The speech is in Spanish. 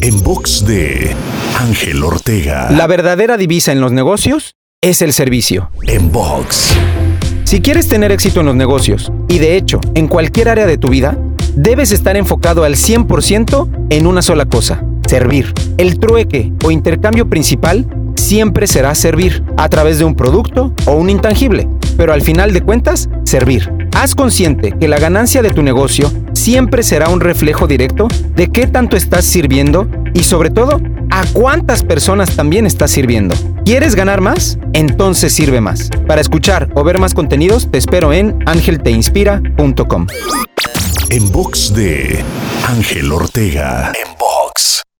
En box de Ángel Ortega. La verdadera divisa en los negocios es el servicio. En box. Si quieres tener éxito en los negocios, y de hecho, en cualquier área de tu vida, debes estar enfocado al 100% en una sola cosa, servir. El trueque o intercambio principal siempre será servir a través de un producto o un intangible, pero al final de cuentas, servir. Haz consciente que la ganancia de tu negocio siempre será un reflejo directo de qué tanto estás sirviendo y sobre todo, a cuántas personas también estás sirviendo. ¿Quieres ganar más? Entonces sirve más. Para escuchar o ver más contenidos, te espero en angelteinspira.com. En box de Ángel Ortega. En box.